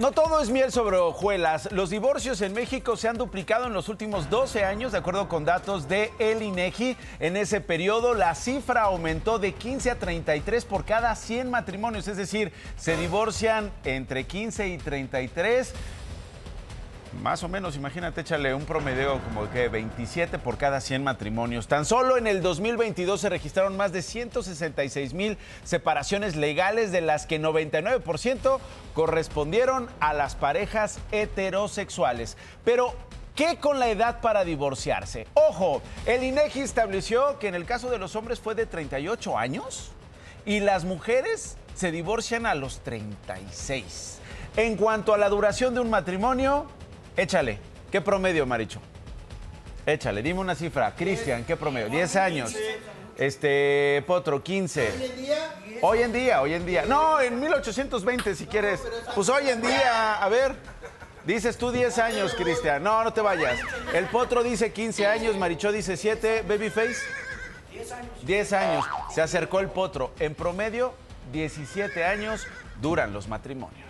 No todo es miel sobre hojuelas. Los divorcios en México se han duplicado en los últimos 12 años, de acuerdo con datos de El INEGI. En ese periodo, la cifra aumentó de 15 a 33 por cada 100 matrimonios, es decir, se divorcian entre 15 y 33 más o menos, imagínate, échale un promedio como que 27 por cada 100 matrimonios. Tan solo en el 2022 se registraron más de 166 mil separaciones legales, de las que 99% correspondieron a las parejas heterosexuales. Pero, ¿Qué con la edad para divorciarse? Ojo, el INEGI estableció que en el caso de los hombres fue de 38 años y las mujeres se divorcian a los 36. En cuanto a la duración de un matrimonio, Échale. ¿Qué promedio, Maricho? Échale, dime una cifra. Cristian, ¿qué promedio? 10 años. Este, Potro, 15. ¿Hoy en día? Hoy en día. No, en 1820 si quieres. Pues hoy en día, a ver. Dices tú 10 años, Cristian. No, no te vayas. El Potro dice 15 años, Maricho dice 7. Babyface. 10 años. 10 años. Se acercó el Potro. En promedio, 17 años duran los matrimonios.